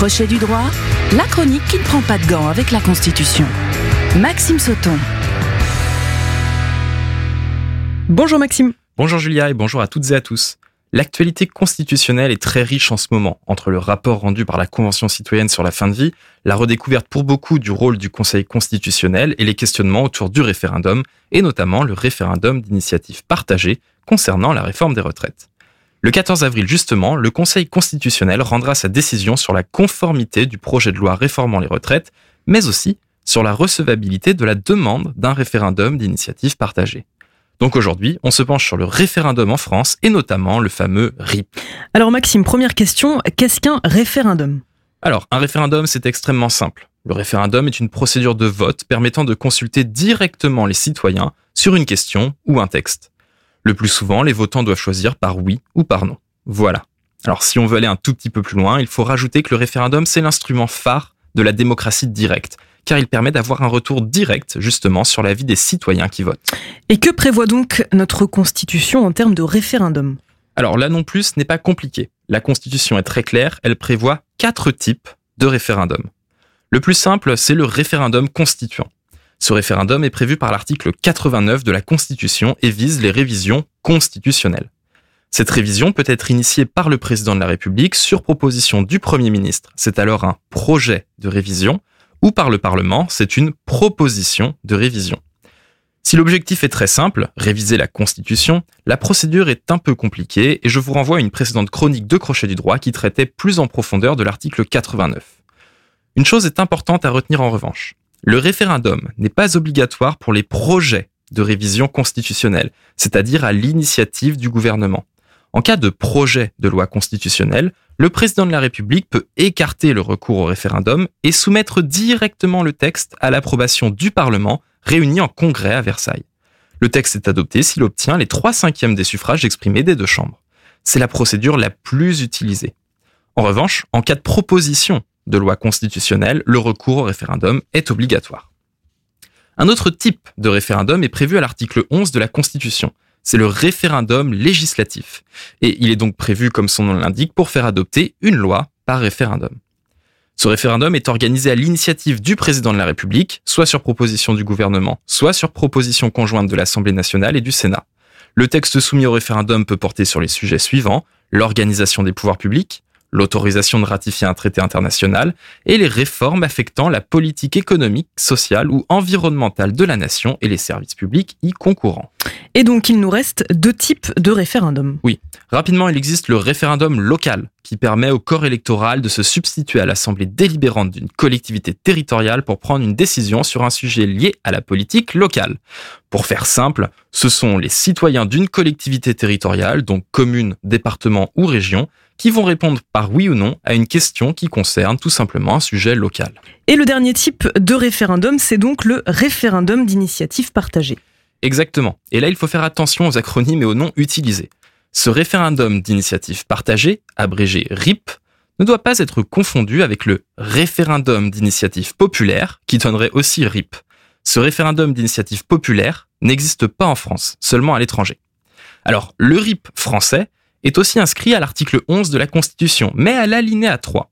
Crochet du droit, la chronique qui ne prend pas de gants avec la Constitution. Maxime Sauton. Bonjour Maxime. Bonjour Julia et bonjour à toutes et à tous. L'actualité constitutionnelle est très riche en ce moment, entre le rapport rendu par la Convention citoyenne sur la fin de vie, la redécouverte pour beaucoup du rôle du Conseil constitutionnel et les questionnements autour du référendum, et notamment le référendum d'initiative partagée concernant la réforme des retraites. Le 14 avril justement, le Conseil constitutionnel rendra sa décision sur la conformité du projet de loi réformant les retraites, mais aussi sur la recevabilité de la demande d'un référendum d'initiative partagée. Donc aujourd'hui, on se penche sur le référendum en France et notamment le fameux RIP. Alors Maxime, première question, qu'est-ce qu'un référendum? Alors, un référendum, c'est extrêmement simple. Le référendum est une procédure de vote permettant de consulter directement les citoyens sur une question ou un texte. Le plus souvent, les votants doivent choisir par oui ou par non. Voilà. Alors si on veut aller un tout petit peu plus loin, il faut rajouter que le référendum, c'est l'instrument phare de la démocratie directe, car il permet d'avoir un retour direct justement sur la vie des citoyens qui votent. Et que prévoit donc notre Constitution en termes de référendum? Alors là non plus, ce n'est pas compliqué. La Constitution est très claire, elle prévoit quatre types de référendum. Le plus simple, c'est le référendum constituant. Ce référendum est prévu par l'article 89 de la Constitution et vise les révisions constitutionnelles. Cette révision peut être initiée par le président de la République sur proposition du Premier ministre. C'est alors un projet de révision ou par le Parlement, c'est une proposition de révision. Si l'objectif est très simple, réviser la Constitution, la procédure est un peu compliquée et je vous renvoie à une précédente chronique de Crochet du droit qui traitait plus en profondeur de l'article 89. Une chose est importante à retenir en revanche. Le référendum n'est pas obligatoire pour les projets de révision constitutionnelle, c'est-à-dire à, l'initiative du gouvernement. En cas de projet de loi constitutionnelle, le président de la République peut écarter le recours au référendum et soumettre directement le texte à l'approbation du Parlement réuni en congrès à Versailles. Le texte est adopté s'il obtient les trois cinquièmes des suffrages exprimés des deux chambres. C'est la procédure la plus utilisée. En revanche, en cas de proposition de loi constitutionnelle, le recours au référendum est obligatoire. Un autre type de référendum est prévu à l'article 11 de la Constitution. C'est le référendum législatif. Et il est donc prévu, comme son nom l'indique, pour faire adopter une loi par référendum. Ce référendum est organisé à l'initiative du président de la République, soit sur proposition du gouvernement, soit sur proposition conjointe de l'Assemblée nationale et du Sénat. Le texte soumis au référendum peut porter sur les sujets suivants l'organisation des pouvoirs publics, l'autorisation de ratifier un traité international et les réformes affectant la politique économique, sociale ou environnementale de la nation et les services publics y concourant. Et donc il nous reste deux types de référendums. Oui, rapidement il existe le référendum local qui permet au corps électoral de se substituer à l'assemblée délibérante d'une collectivité territoriale pour prendre une décision sur un sujet lié à la politique locale. Pour faire simple, ce sont les citoyens d'une collectivité territoriale, donc commune, département ou région, qui vont répondre par oui ou non à une question qui concerne tout simplement un sujet local. Et le dernier type de référendum, c'est donc le référendum d'initiative partagée. Exactement. Et là, il faut faire attention aux acronymes et aux noms utilisés. Ce référendum d'initiative partagée, abrégé RIP, ne doit pas être confondu avec le référendum d'initiative populaire, qui donnerait aussi RIP. Ce référendum d'initiative populaire n'existe pas en France, seulement à l'étranger. Alors, le RIP français est aussi inscrit à l'article 11 de la Constitution, mais à l'alinéa 3.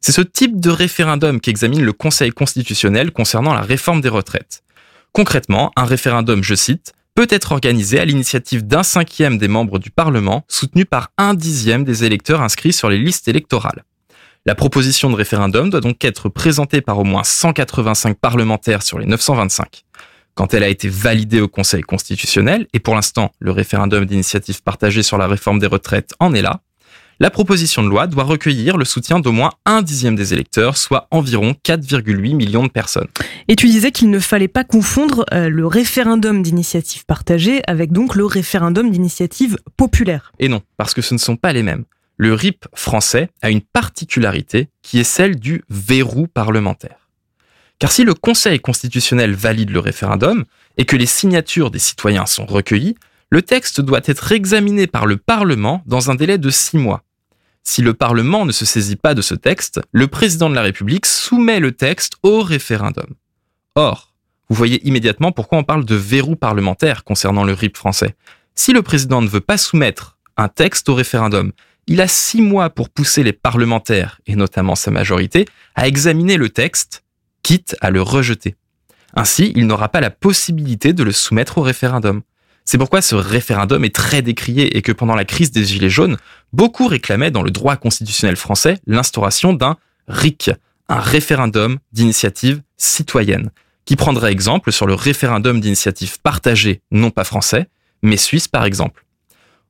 C'est ce type de référendum qu'examine le Conseil constitutionnel concernant la réforme des retraites. Concrètement, un référendum, je cite, peut être organisé à l'initiative d'un cinquième des membres du Parlement, soutenu par un dixième des électeurs inscrits sur les listes électorales. La proposition de référendum doit donc être présentée par au moins 185 parlementaires sur les 925 quand elle a été validée au Conseil constitutionnel, et pour l'instant le référendum d'initiative partagée sur la réforme des retraites en est là, la proposition de loi doit recueillir le soutien d'au moins un dixième des électeurs, soit environ 4,8 millions de personnes. Et tu disais qu'il ne fallait pas confondre euh, le référendum d'initiative partagée avec donc le référendum d'initiative populaire. Et non, parce que ce ne sont pas les mêmes. Le RIP français a une particularité qui est celle du verrou parlementaire. Car si le Conseil constitutionnel valide le référendum et que les signatures des citoyens sont recueillies, le texte doit être examiné par le Parlement dans un délai de six mois. Si le Parlement ne se saisit pas de ce texte, le président de la République soumet le texte au référendum. Or, vous voyez immédiatement pourquoi on parle de verrou parlementaire concernant le RIP français. Si le président ne veut pas soumettre un texte au référendum, il a six mois pour pousser les parlementaires, et notamment sa majorité, à examiner le texte, quitte à le rejeter. Ainsi, il n'aura pas la possibilité de le soumettre au référendum. C'est pourquoi ce référendum est très décrié et que pendant la crise des Gilets jaunes, beaucoup réclamaient dans le droit constitutionnel français l'instauration d'un RIC, un référendum d'initiative citoyenne, qui prendrait exemple sur le référendum d'initiative partagée, non pas français, mais suisse par exemple.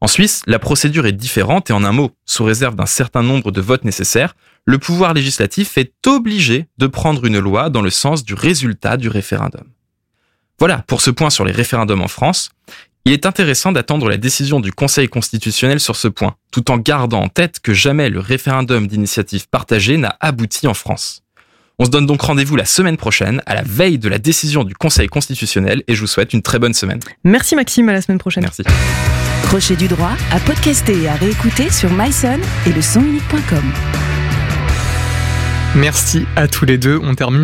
En Suisse, la procédure est différente et en un mot, sous réserve d'un certain nombre de votes nécessaires, le pouvoir législatif est obligé de prendre une loi dans le sens du résultat du référendum. Voilà pour ce point sur les référendums en France. Il est intéressant d'attendre la décision du Conseil constitutionnel sur ce point, tout en gardant en tête que jamais le référendum d'initiative partagée n'a abouti en France. On se donne donc rendez-vous la semaine prochaine, à la veille de la décision du Conseil constitutionnel, et je vous souhaite une très bonne semaine. Merci Maxime, à la semaine prochaine. Merci. Crochet du droit à podcaster et à réécouter sur myson et le. Merci à tous les deux. On termine